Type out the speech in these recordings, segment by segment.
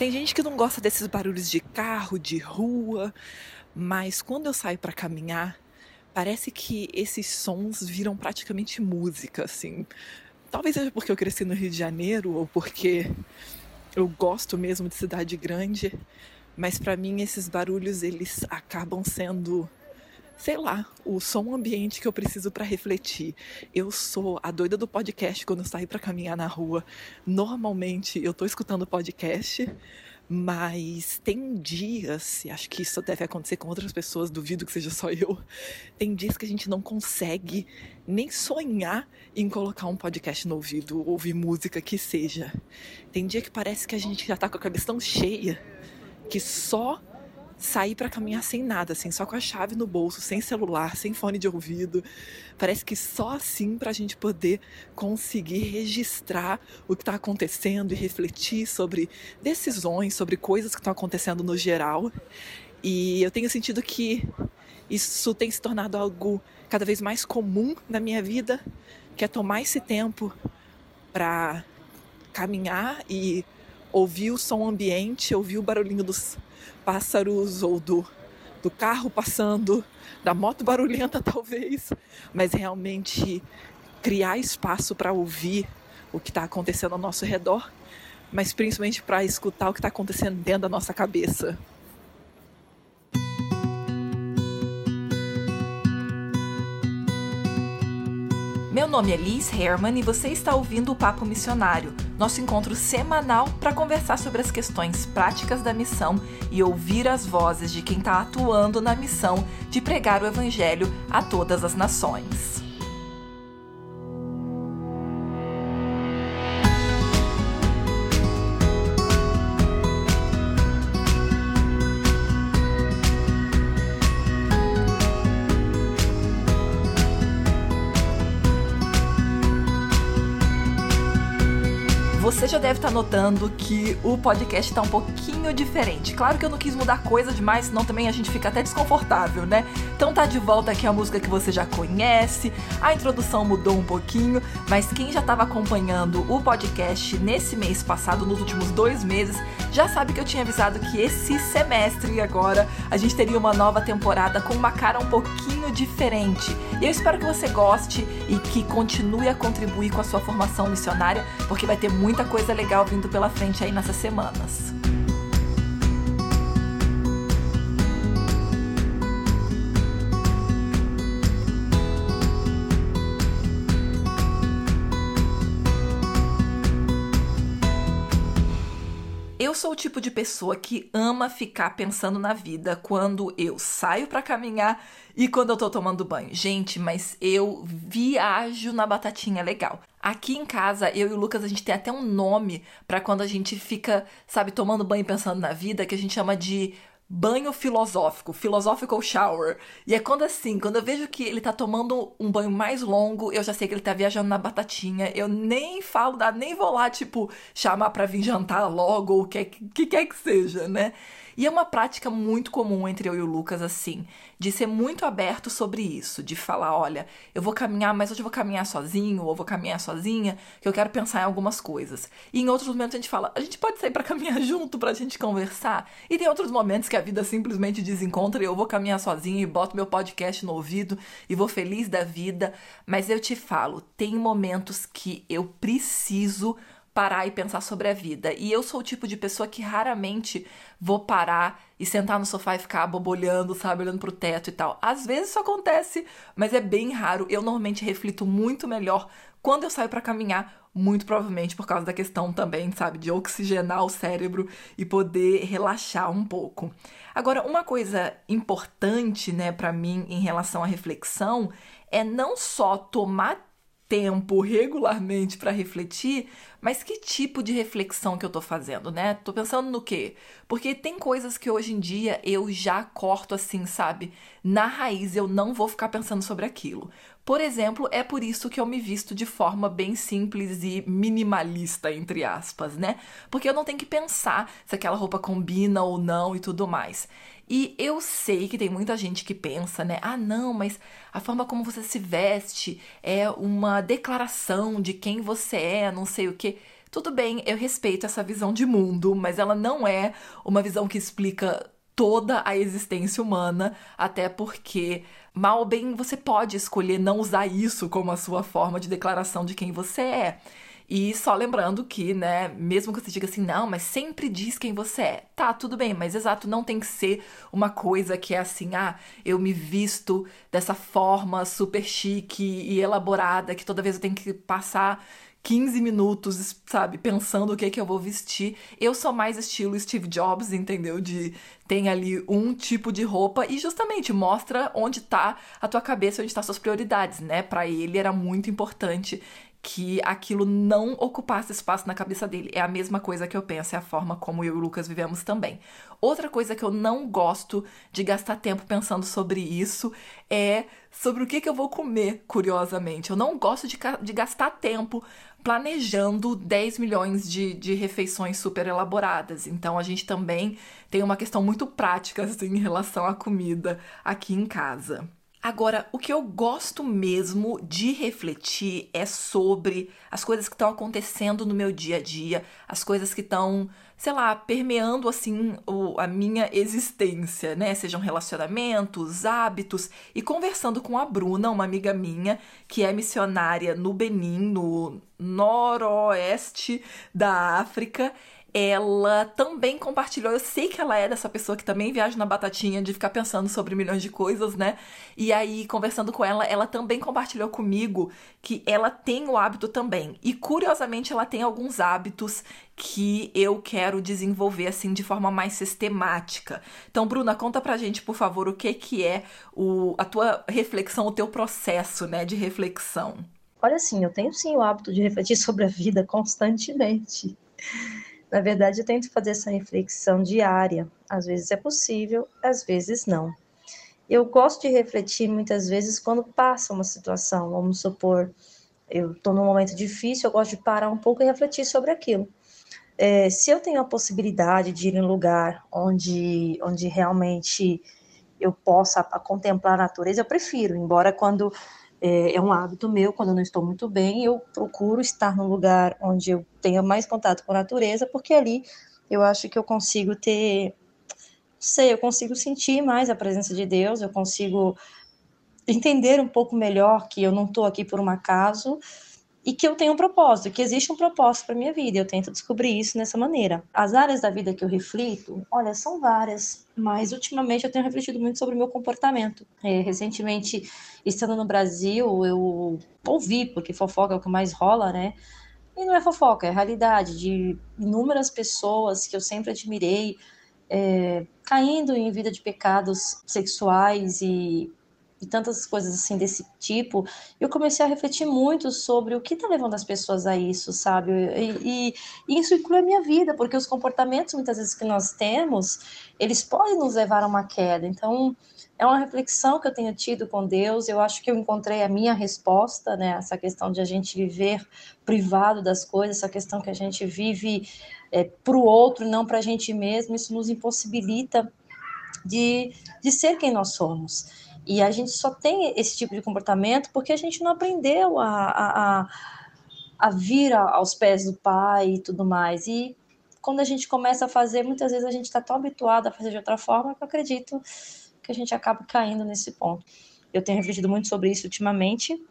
Tem gente que não gosta desses barulhos de carro, de rua, mas quando eu saio para caminhar, parece que esses sons viram praticamente música, assim. Talvez seja porque eu cresci no Rio de Janeiro ou porque eu gosto mesmo de cidade grande, mas para mim esses barulhos eles acabam sendo sei lá, o som ambiente que eu preciso para refletir. Eu sou a doida do podcast quando eu saio para caminhar na rua. Normalmente eu tô escutando podcast, mas tem dias, e acho que isso deve acontecer com outras pessoas, duvido que seja só eu. Tem dias que a gente não consegue nem sonhar em colocar um podcast no ouvido, ouvir música que seja. Tem dia que parece que a gente já tá com a cabeça tão cheia que só sair para caminhar sem nada, assim, só com a chave no bolso, sem celular, sem fone de ouvido. Parece que só assim para a gente poder conseguir registrar o que está acontecendo e refletir sobre decisões, sobre coisas que estão acontecendo no geral. E eu tenho sentido que isso tem se tornado algo cada vez mais comum na minha vida, que é tomar esse tempo para caminhar e ouvir o som ambiente, ouvir o barulhinho dos pássaros ou do, do carro passando, da moto barulhenta talvez, mas realmente criar espaço para ouvir o que está acontecendo ao nosso redor, mas principalmente para escutar o que está acontecendo dentro da nossa cabeça. Meu nome é Liz Herman e você está ouvindo o Papo Missionário, nosso encontro semanal para conversar sobre as questões práticas da missão e ouvir as vozes de quem está atuando na missão de pregar o Evangelho a todas as nações. Deve estar notando que o podcast está um pouquinho diferente. Claro que eu não quis mudar coisa demais, senão também a gente fica até desconfortável, né? Então tá de volta aqui a música que você já conhece, a introdução mudou um pouquinho, mas quem já estava acompanhando o podcast nesse mês passado, nos últimos dois meses, já sabe que eu tinha avisado que esse semestre agora a gente teria uma nova temporada com uma cara um pouquinho diferente. E eu espero que você goste e que continue a contribuir com a sua formação missionária, porque vai ter muita coisa legal vindo pela frente aí nessas semanas. Sou o tipo de pessoa que ama ficar pensando na vida quando eu saio para caminhar e quando eu tô tomando banho. Gente, mas eu viajo na batatinha legal. Aqui em casa, eu e o Lucas, a gente tem até um nome para quando a gente fica, sabe, tomando banho pensando na vida, que a gente chama de banho filosófico, philosophical shower. E é quando assim, quando eu vejo que ele tá tomando um banho mais longo, eu já sei que ele tá viajando na batatinha. Eu nem falo, nem vou lá, tipo, chamar pra vir jantar logo, ou o que, que quer que seja, né? E é uma prática muito comum entre eu e o Lucas, assim, de ser muito aberto sobre isso, de falar: olha, eu vou caminhar, mas hoje eu vou caminhar sozinho, ou vou caminhar sozinha, que eu quero pensar em algumas coisas. E em outros momentos a gente fala: a gente pode sair para caminhar junto pra gente conversar. E tem outros momentos que a vida simplesmente desencontra e eu vou caminhar sozinho e boto meu podcast no ouvido e vou feliz da vida. Mas eu te falo: tem momentos que eu preciso parar e pensar sobre a vida. E eu sou o tipo de pessoa que raramente vou parar e sentar no sofá e ficar bobolhando, sabe, olhando pro teto e tal. Às vezes isso acontece, mas é bem raro. Eu normalmente reflito muito melhor quando eu saio para caminhar, muito provavelmente por causa da questão também, sabe, de oxigenar o cérebro e poder relaxar um pouco. Agora, uma coisa importante, né, para mim em relação à reflexão é não só tomar tempo regularmente para refletir, mas que tipo de reflexão que eu tô fazendo, né? Tô pensando no quê? Porque tem coisas que hoje em dia eu já corto assim, sabe? Na raiz eu não vou ficar pensando sobre aquilo. Por exemplo, é por isso que eu me visto de forma bem simples e minimalista, entre aspas, né? Porque eu não tenho que pensar se aquela roupa combina ou não e tudo mais. E eu sei que tem muita gente que pensa, né? Ah, não, mas a forma como você se veste é uma declaração de quem você é, não sei o que. Tudo bem, eu respeito essa visão de mundo, mas ela não é uma visão que explica toda a existência humana, até porque, mal ou bem, você pode escolher não usar isso como a sua forma de declaração de quem você é. E só lembrando que, né, mesmo que você diga assim, não, mas sempre diz quem você é. Tá, tudo bem, mas exato, não tem que ser uma coisa que é assim, ah, eu me visto dessa forma super chique e elaborada que toda vez eu tenho que passar 15 minutos, sabe, pensando o que é que eu vou vestir. Eu sou mais estilo Steve Jobs, entendeu? De tem ali um tipo de roupa e justamente mostra onde tá a tua cabeça, onde tá suas prioridades, né? Para ele era muito importante que aquilo não ocupasse espaço na cabeça dele. É a mesma coisa que eu penso, é a forma como eu e o Lucas vivemos também. Outra coisa que eu não gosto de gastar tempo pensando sobre isso é sobre o que, que eu vou comer, curiosamente. Eu não gosto de, de gastar tempo planejando 10 milhões de, de refeições super elaboradas. Então a gente também tem uma questão muito prática assim, em relação à comida aqui em casa. Agora, o que eu gosto mesmo de refletir é sobre as coisas que estão acontecendo no meu dia a dia, as coisas que estão, sei lá, permeando assim o, a minha existência, né? Sejam relacionamentos, hábitos. E conversando com a Bruna, uma amiga minha, que é missionária no Benin, no noroeste da África, ela também compartilhou. Eu sei que ela é dessa pessoa que também viaja na batatinha de ficar pensando sobre milhões de coisas, né? E aí, conversando com ela, ela também compartilhou comigo que ela tem o hábito também. E curiosamente, ela tem alguns hábitos que eu quero desenvolver assim de forma mais sistemática. Então, Bruna, conta pra gente, por favor, o que que é o, a tua reflexão, o teu processo, né, de reflexão. Olha assim, eu tenho sim o hábito de refletir sobre a vida constantemente. Na verdade, eu tento fazer essa reflexão diária. Às vezes é possível, às vezes não. Eu gosto de refletir muitas vezes quando passa uma situação. Vamos supor, eu estou num momento difícil, eu gosto de parar um pouco e refletir sobre aquilo. É, se eu tenho a possibilidade de ir em um lugar onde, onde realmente eu possa contemplar a natureza, eu prefiro, embora quando é, é, um hábito meu, quando eu não estou muito bem, eu procuro estar num lugar onde eu tenha mais contato com a natureza, porque ali eu acho que eu consigo ter, sei, eu consigo sentir mais a presença de Deus, eu consigo entender um pouco melhor que eu não estou aqui por um acaso, e que eu tenho um propósito, que existe um propósito para minha vida. Eu tento descobrir isso nessa maneira. As áreas da vida que eu reflito, olha, são várias, mas ultimamente eu tenho refletido muito sobre o meu comportamento. É, recentemente, estando no Brasil, eu ouvi, porque fofoca é o que mais rola, né? E não é fofoca, é realidade de inúmeras pessoas que eu sempre admirei, é, caindo em vida de pecados sexuais e e tantas coisas assim desse tipo, eu comecei a refletir muito sobre o que está levando as pessoas a isso, sabe? E, e, isso inclui a minha vida, porque os comportamentos muitas vezes que nós temos, eles podem nos levar a uma queda. Então, é uma reflexão que eu tenho tido com Deus. Eu acho que eu encontrei a minha resposta, né? Essa questão de a gente viver privado das coisas, essa questão que a gente vive é, para o outro, não para a gente mesmo. Isso nos impossibilita de, de ser quem nós somos. E a gente só tem esse tipo de comportamento porque a gente não aprendeu a, a, a vir aos pés do pai e tudo mais. E quando a gente começa a fazer, muitas vezes a gente está tão habituado a fazer de outra forma que eu acredito que a gente acaba caindo nesse ponto. Eu tenho refletido muito sobre isso ultimamente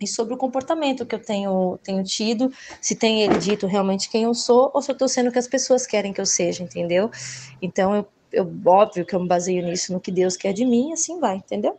e sobre o comportamento que eu tenho, tenho tido, se tem ele dito realmente quem eu sou ou se eu estou sendo o que as pessoas querem que eu seja, entendeu? Então eu eu, óbvio que eu me baseio nisso, no que Deus quer de mim, assim vai, entendeu?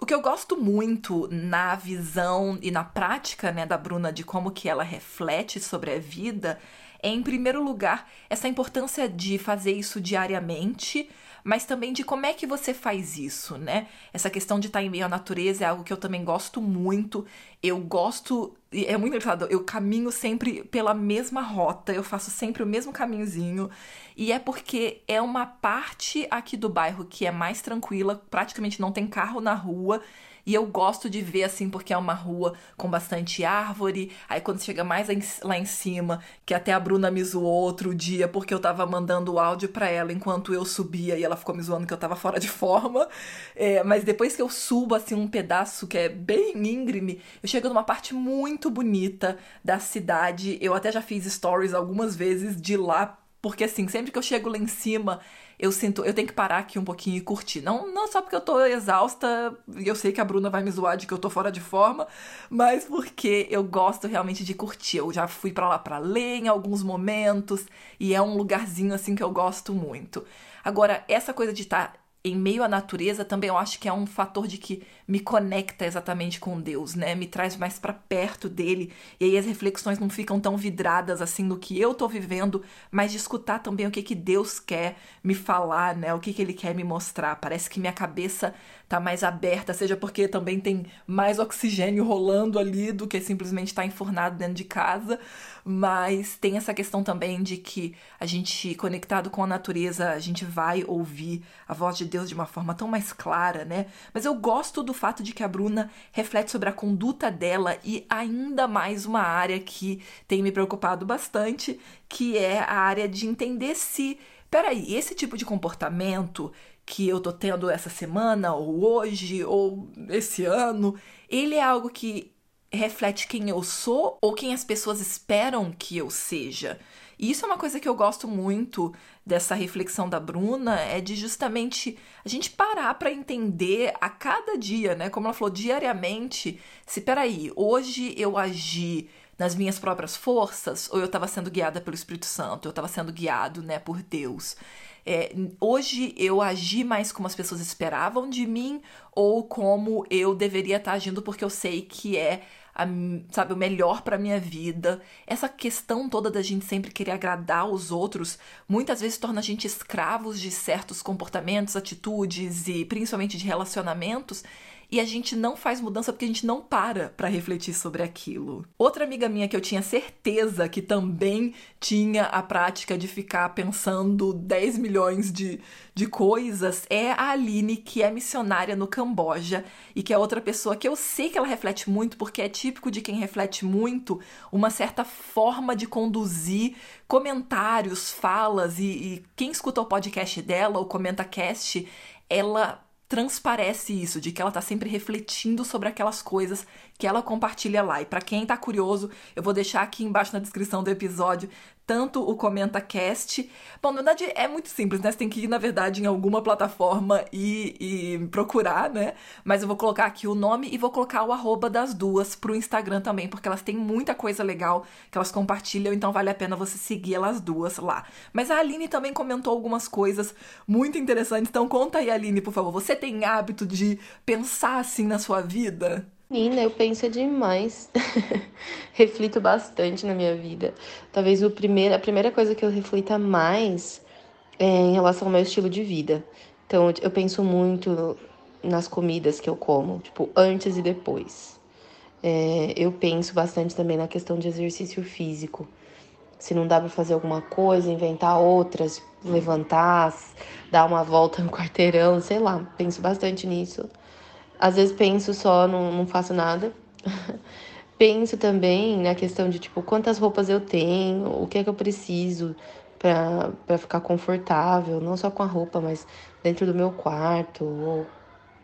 O que eu gosto muito na visão e na prática, né, da Bruna de como que ela reflete sobre a vida é, em primeiro lugar, essa importância de fazer isso diariamente, mas também de como é que você faz isso, né? Essa questão de estar em meio à natureza é algo que eu também gosto muito. Eu gosto. É muito engraçado, eu caminho sempre pela mesma rota, eu faço sempre o mesmo caminhozinho. E é porque é uma parte aqui do bairro que é mais tranquila, praticamente não tem carro na rua. E eu gosto de ver assim, porque é uma rua com bastante árvore. Aí quando chega mais lá em cima, que até a Bruna me zoou outro dia, porque eu tava mandando o áudio para ela enquanto eu subia e ela ficou me zoando que eu tava fora de forma. É, mas depois que eu subo assim um pedaço que é bem íngreme, eu chego numa parte muito bonita da cidade. Eu até já fiz stories algumas vezes de lá, porque assim, sempre que eu chego lá em cima, eu sinto, eu tenho que parar aqui um pouquinho e curtir. Não, não só porque eu tô exausta eu sei que a Bruna vai me zoar de que eu tô fora de forma, mas porque eu gosto realmente de curtir. Eu já fui para lá para ler em alguns momentos e é um lugarzinho assim que eu gosto muito. Agora, essa coisa de estar tá em meio à natureza também eu acho que é um fator de que me conecta exatamente com Deus, né? Me traz mais para perto dele. E aí as reflexões não ficam tão vidradas assim no que eu tô vivendo, mas de escutar também o que que Deus quer me falar, né? O que que ele quer me mostrar. Parece que minha cabeça tá mais aberta, seja porque também tem mais oxigênio rolando ali do que simplesmente estar tá enfurnado dentro de casa, mas tem essa questão também de que a gente conectado com a natureza, a gente vai ouvir a voz de Deus de uma forma tão mais clara, né? Mas eu gosto do fato de que a Bruna reflete sobre a conduta dela e ainda mais uma área que tem me preocupado bastante, que é a área de entender se peraí, esse tipo de comportamento que eu tô tendo essa semana, ou hoje, ou esse ano, ele é algo que reflete quem eu sou ou quem as pessoas esperam que eu seja. E isso é uma coisa que eu gosto muito dessa reflexão da Bruna, é de justamente a gente parar para entender a cada dia, né? Como ela falou, diariamente, se peraí, hoje eu agi nas minhas próprias forças ou eu estava sendo guiada pelo Espírito Santo, eu estava sendo guiado, né, por Deus. É, hoje eu agi mais como as pessoas esperavam de mim ou como eu deveria estar agindo porque eu sei que é a, sabe, o melhor para minha vida. Essa questão toda da gente sempre querer agradar os outros, muitas vezes torna a gente escravos de certos comportamentos, atitudes e principalmente de relacionamentos e a gente não faz mudança porque a gente não para para refletir sobre aquilo. Outra amiga minha que eu tinha certeza que também tinha a prática de ficar pensando 10 milhões de, de coisas é a Aline, que é missionária no Camboja e que é outra pessoa que eu sei que ela reflete muito porque é típico de quem reflete muito uma certa forma de conduzir comentários, falas e, e quem escuta o podcast dela, o Comenta Cast, ela transparece isso, de que ela tá sempre refletindo sobre aquelas coisas que ela compartilha lá. E para quem tá curioso, eu vou deixar aqui embaixo na descrição do episódio tanto o Comenta Cast. Bom, na verdade é muito simples, né? Você tem que ir, na verdade, em alguma plataforma e, e, procurar, né? Mas eu vou colocar aqui o nome e vou colocar o arroba das duas pro Instagram também, porque elas têm muita coisa legal que elas compartilham, então vale a pena você seguir elas duas lá. Mas a Aline também comentou algumas coisas muito interessantes, então conta aí, Aline, por favor. Você tem hábito de pensar assim na sua vida? Menina, eu penso demais. Reflito bastante na minha vida. Talvez o primeiro, a primeira coisa que eu reflita mais é em relação ao meu estilo de vida. Então, eu penso muito nas comidas que eu como, tipo, antes e depois. É, eu penso bastante também na questão de exercício físico. Se não dá para fazer alguma coisa, inventar outras, levantar, dar uma volta no quarteirão, sei lá, penso bastante nisso. Às vezes penso só, não, não faço nada. penso também na questão de, tipo, quantas roupas eu tenho, o que é que eu preciso para ficar confortável, não só com a roupa, mas dentro do meu quarto, ou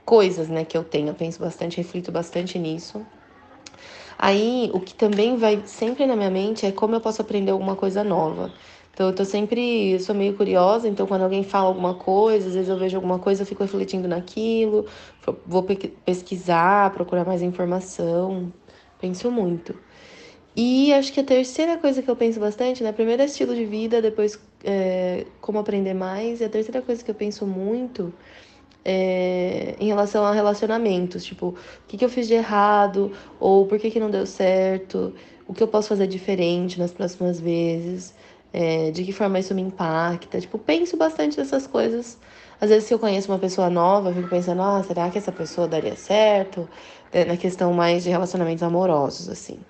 coisas, né, que eu tenho. Eu penso bastante, reflito bastante nisso. Aí, o que também vai sempre na minha mente é como eu posso aprender alguma coisa nova. Então eu tô sempre, eu sou meio curiosa, então quando alguém fala alguma coisa, às vezes eu vejo alguma coisa, eu fico refletindo naquilo, vou pesquisar, procurar mais informação, penso muito. E acho que a terceira coisa que eu penso bastante, né? Primeiro é estilo de vida, depois é, como aprender mais. E a terceira coisa que eu penso muito é em relação a relacionamentos. Tipo, o que, que eu fiz de errado? Ou por que, que não deu certo? O que eu posso fazer diferente nas próximas vezes? É, de que forma isso me impacta. Tipo, penso bastante nessas coisas. Às vezes, se eu conheço uma pessoa nova, eu fico pensando, ah, será que essa pessoa daria certo? É, na questão mais de relacionamentos amorosos, assim.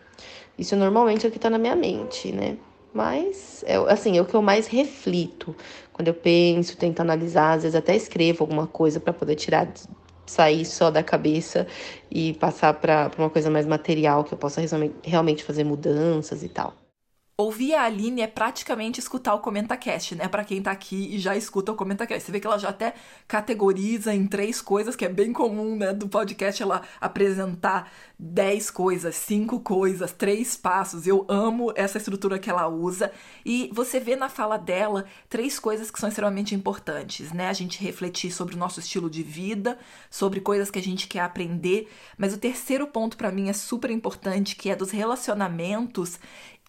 Isso normalmente é o que tá na minha mente, né? Mas, é, assim, é o que eu mais reflito. Quando eu penso, tento analisar, às vezes até escrevo alguma coisa para poder tirar, sair só da cabeça e passar para uma coisa mais material, que eu possa realmente fazer mudanças e tal. Ouvir a Aline é praticamente escutar o ComentaCast, né? Para quem tá aqui e já escuta o ComentaCast. Você vê que ela já até categoriza em três coisas, que é bem comum, né? Do podcast ela apresentar dez coisas, cinco coisas, três passos. Eu amo essa estrutura que ela usa. E você vê na fala dela três coisas que são extremamente importantes, né? A gente refletir sobre o nosso estilo de vida, sobre coisas que a gente quer aprender. Mas o terceiro ponto para mim é super importante, que é dos relacionamentos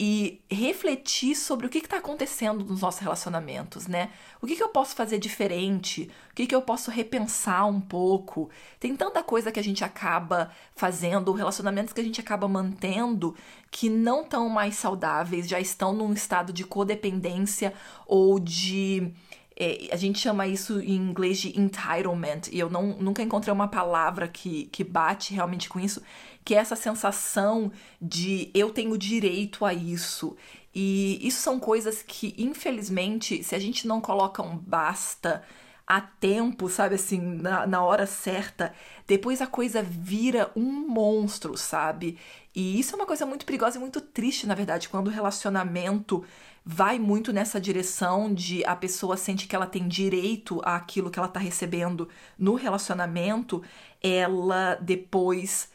e refletir sobre o que está acontecendo nos nossos relacionamentos, né? O que, que eu posso fazer diferente? O que, que eu posso repensar um pouco? Tem tanta coisa que a gente acaba fazendo, relacionamentos que a gente acaba mantendo que não estão mais saudáveis, já estão num estado de codependência ou de é, a gente chama isso em inglês de entitlement, e eu não, nunca encontrei uma palavra que, que bate realmente com isso, que é essa sensação de eu tenho direito a isso. E isso são coisas que, infelizmente, se a gente não coloca um basta a tempo, sabe assim, na, na hora certa, depois a coisa vira um monstro, sabe? E isso é uma coisa muito perigosa e muito triste, na verdade, quando o relacionamento vai muito nessa direção de a pessoa sente que ela tem direito àquilo que ela tá recebendo no relacionamento, ela depois,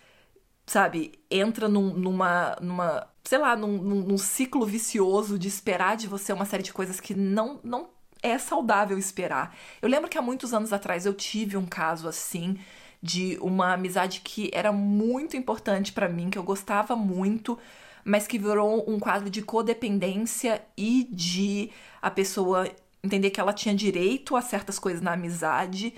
sabe, entra num, numa, numa, sei lá, num, num, ciclo vicioso de esperar de você uma série de coisas que não, não é saudável esperar. Eu lembro que há muitos anos atrás eu tive um caso assim de uma amizade que era muito importante para mim, que eu gostava muito, mas que virou um quadro de codependência e de a pessoa entender que ela tinha direito a certas coisas na amizade.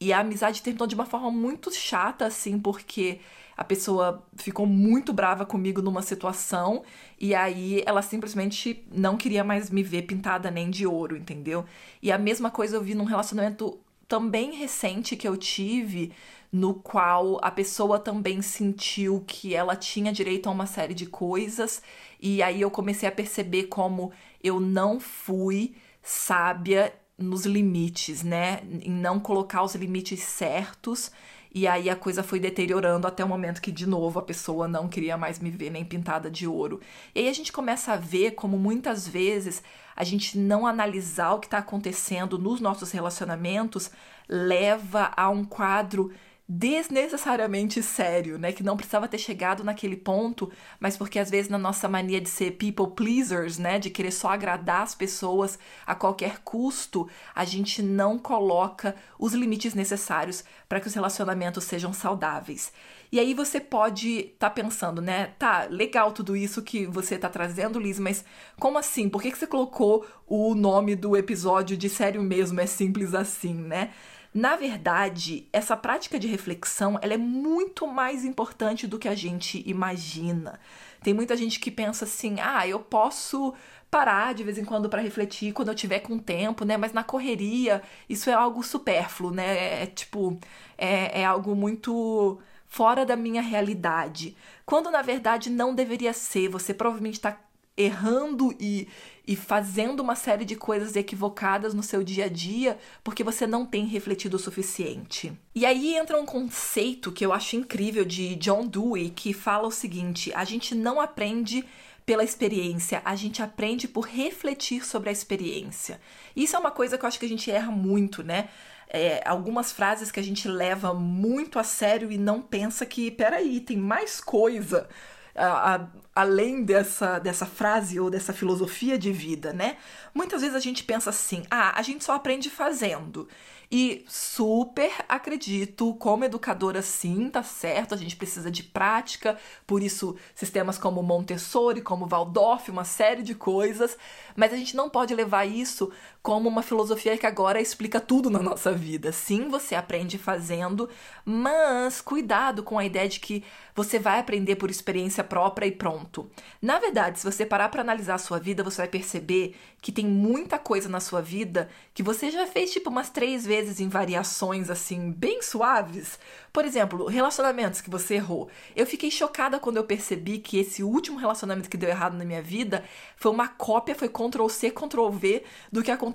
E a amizade terminou de uma forma muito chata, assim, porque a pessoa ficou muito brava comigo numa situação e aí ela simplesmente não queria mais me ver pintada nem de ouro, entendeu? E a mesma coisa eu vi num relacionamento também recente que eu tive, no qual a pessoa também sentiu que ela tinha direito a uma série de coisas, e aí eu comecei a perceber como eu não fui sábia nos limites, né? Em não colocar os limites certos e aí a coisa foi deteriorando até o momento que, de novo, a pessoa não queria mais me ver nem pintada de ouro. E aí a gente começa a ver como muitas vezes a gente não analisar o que está acontecendo nos nossos relacionamentos leva a um quadro desnecessariamente sério, né? Que não precisava ter chegado naquele ponto, mas porque às vezes na nossa mania de ser people pleasers, né? De querer só agradar as pessoas a qualquer custo, a gente não coloca os limites necessários para que os relacionamentos sejam saudáveis. E aí você pode estar tá pensando, né? Tá, legal tudo isso que você tá trazendo, Liz, mas como assim? Por que, que você colocou o nome do episódio de sério mesmo? É simples assim, né? Na verdade, essa prática de reflexão ela é muito mais importante do que a gente imagina. Tem muita gente que pensa assim: ah, eu posso parar de vez em quando para refletir quando eu tiver com tempo, né? Mas na correria isso é algo supérfluo, né? É, é tipo é, é algo muito fora da minha realidade. Quando na verdade não deveria ser. Você provavelmente está errando e, e fazendo uma série de coisas equivocadas no seu dia a dia porque você não tem refletido o suficiente. E aí entra um conceito que eu acho incrível de John Dewey que fala o seguinte: a gente não aprende pela experiência, a gente aprende por refletir sobre a experiência. Isso é uma coisa que eu acho que a gente erra muito, né? É, algumas frases que a gente leva muito a sério e não pensa que, peraí, tem mais coisa a, a, além dessa, dessa frase ou dessa filosofia de vida, né? Muitas vezes a gente pensa assim: ah, a gente só aprende fazendo. E super acredito, como educadora, sim, tá certo, a gente precisa de prática, por isso sistemas como Montessori, como Waldorf, uma série de coisas, mas a gente não pode levar isso como uma filosofia que agora explica tudo na nossa vida. Sim, você aprende fazendo, mas cuidado com a ideia de que você vai aprender por experiência própria e pronto. Na verdade, se você parar para analisar a sua vida, você vai perceber que tem muita coisa na sua vida que você já fez tipo umas três vezes em variações assim, bem suaves. Por exemplo, relacionamentos que você errou. Eu fiquei chocada quando eu percebi que esse último relacionamento que deu errado na minha vida foi uma cópia, foi Ctrl C, Ctrl V do que aconteceu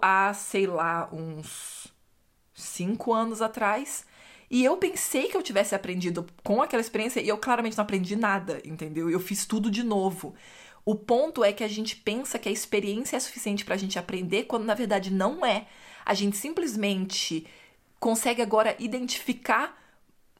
há, sei lá, uns cinco anos atrás. E eu pensei que eu tivesse aprendido com aquela experiência e eu claramente não aprendi nada, entendeu? Eu fiz tudo de novo. O ponto é que a gente pensa que a experiência é suficiente para a gente aprender, quando na verdade não é. A gente simplesmente consegue agora identificar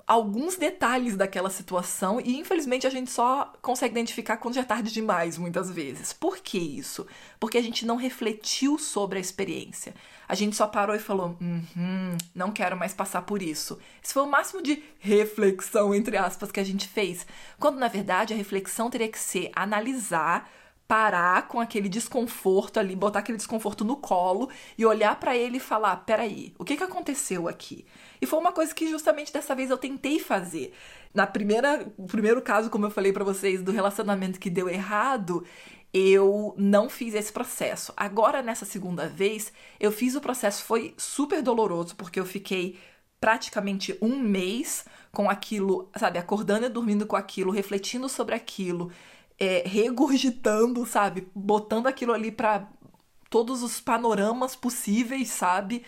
alguns detalhes daquela situação e infelizmente a gente só consegue identificar quando já é tarde demais, muitas vezes. Por que isso? Porque a gente não refletiu sobre a experiência. A gente só parou e falou: uhum, não quero mais passar por isso. Esse foi o máximo de reflexão, entre aspas, que a gente fez. Quando na verdade a reflexão teria que ser analisar parar com aquele desconforto ali, botar aquele desconforto no colo e olhar para ele e falar: peraí, o que, que aconteceu aqui? E foi uma coisa que justamente dessa vez eu tentei fazer. Na primeira, primeiro caso, como eu falei para vocês, do relacionamento que deu errado, eu não fiz esse processo. Agora, nessa segunda vez, eu fiz o processo, foi super doloroso, porque eu fiquei praticamente um mês com aquilo, sabe, acordando e dormindo com aquilo, refletindo sobre aquilo é, regurgitando, sabe? Botando aquilo ali para todos os panoramas possíveis, sabe?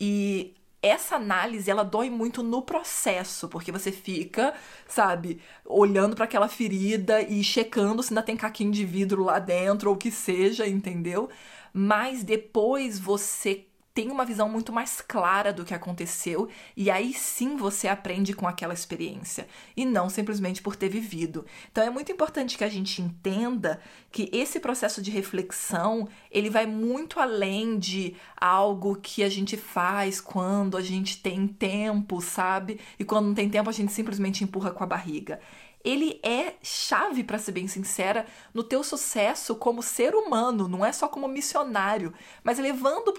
E essa análise ela dói muito no processo, porque você fica, sabe, olhando para aquela ferida e checando se ainda tem caquinho de vidro lá dentro ou o que seja, entendeu? Mas depois você tem uma visão muito mais clara do que aconteceu e aí sim você aprende com aquela experiência e não simplesmente por ter vivido. Então é muito importante que a gente entenda que esse processo de reflexão, ele vai muito além de algo que a gente faz quando a gente tem tempo, sabe? E quando não tem tempo a gente simplesmente empurra com a barriga ele é chave, para ser bem sincera, no teu sucesso como ser humano, não é só como missionário, mas levando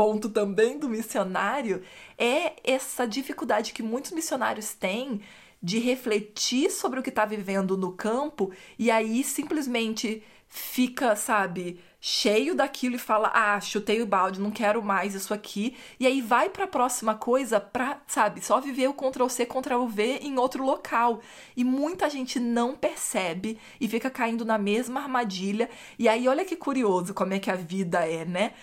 ponto também do missionário é essa dificuldade que muitos missionários têm de refletir sobre o que está vivendo no campo e aí simplesmente fica, sabe, cheio daquilo e fala: "Ah, chutei o balde, não quero mais isso aqui". E aí vai para a próxima coisa para, sabe, só viver o Ctrl C, Ctrl V em outro local. E muita gente não percebe e fica caindo na mesma armadilha. E aí olha que curioso como é que a vida é, né?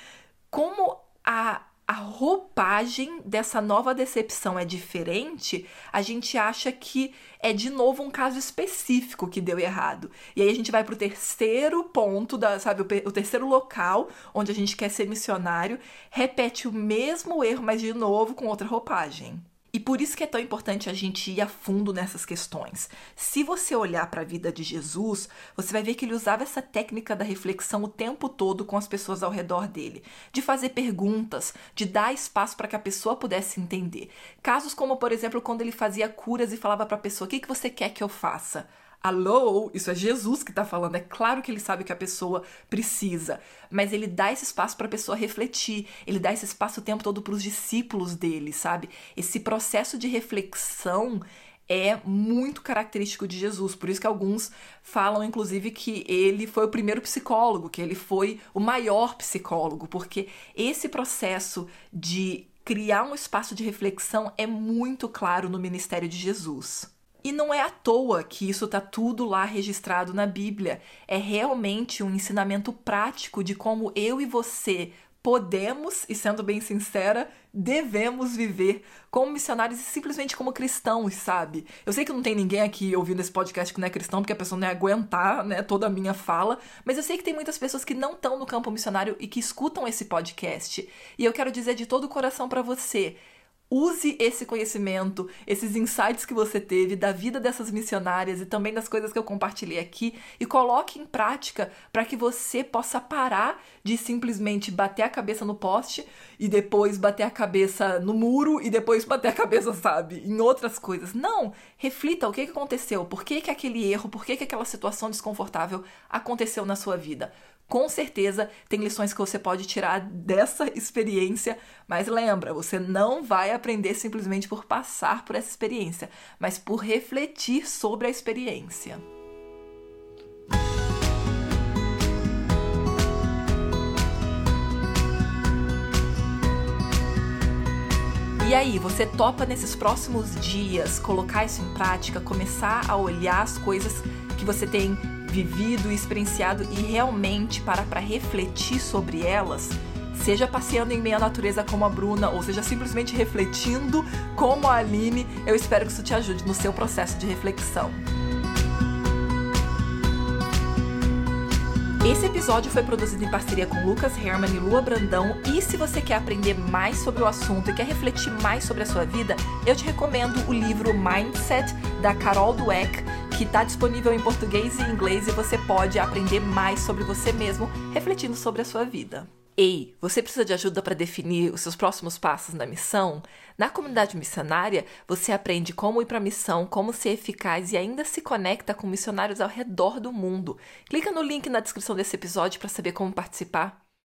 Como a, a roupagem dessa nova decepção é diferente, a gente acha que é de novo um caso específico que deu errado. E aí a gente vai pro terceiro ponto, da, sabe, o, o terceiro local onde a gente quer ser missionário, repete o mesmo erro, mas de novo com outra roupagem. E por isso que é tão importante a gente ir a fundo nessas questões. Se você olhar para a vida de Jesus, você vai ver que ele usava essa técnica da reflexão o tempo todo com as pessoas ao redor dele, de fazer perguntas, de dar espaço para que a pessoa pudesse entender. Casos como, por exemplo, quando ele fazia curas e falava para a pessoa: "O que que você quer que eu faça?" Alô, isso é Jesus que está falando. É claro que ele sabe que a pessoa precisa, mas ele dá esse espaço para a pessoa refletir. Ele dá esse espaço o tempo todo para os discípulos dele, sabe? Esse processo de reflexão é muito característico de Jesus. Por isso que alguns falam, inclusive, que ele foi o primeiro psicólogo, que ele foi o maior psicólogo, porque esse processo de criar um espaço de reflexão é muito claro no ministério de Jesus. E não é à toa que isso está tudo lá registrado na Bíblia. É realmente um ensinamento prático de como eu e você podemos, e sendo bem sincera, devemos viver como missionários e simplesmente como cristãos, sabe? Eu sei que não tem ninguém aqui ouvindo esse podcast que não é cristão, porque a pessoa não ia aguentar, né, toda a minha fala, mas eu sei que tem muitas pessoas que não estão no campo missionário e que escutam esse podcast. E eu quero dizer de todo o coração para você, Use esse conhecimento, esses insights que você teve da vida dessas missionárias e também das coisas que eu compartilhei aqui e coloque em prática para que você possa parar de simplesmente bater a cabeça no poste e depois bater a cabeça no muro e depois bater a cabeça, sabe, em outras coisas. Não! Reflita o que, aconteceu, por que, que aquele erro, por que, que aquela situação desconfortável aconteceu na sua vida com certeza tem lições que você pode tirar dessa experiência, mas lembra, você não vai aprender simplesmente por passar por essa experiência, mas por refletir sobre a experiência. E aí, você topa nesses próximos dias colocar isso em prática, começar a olhar as coisas que você tem vivido e experienciado e realmente parar para refletir sobre elas, seja passeando em meio à natureza como a Bruna, ou seja simplesmente refletindo como a Aline, eu espero que isso te ajude no seu processo de reflexão. Esse episódio foi produzido em parceria com Lucas Herman e Lua Brandão. E se você quer aprender mais sobre o assunto e quer refletir mais sobre a sua vida, eu te recomendo o livro Mindset da Carol Dweck, que está disponível em português e inglês e você pode aprender mais sobre você mesmo refletindo sobre a sua vida. Ei, você precisa de ajuda para definir os seus próximos passos na missão? Na comunidade missionária, você aprende como ir para a missão, como ser eficaz e ainda se conecta com missionários ao redor do mundo. Clica no link na descrição desse episódio para saber como participar.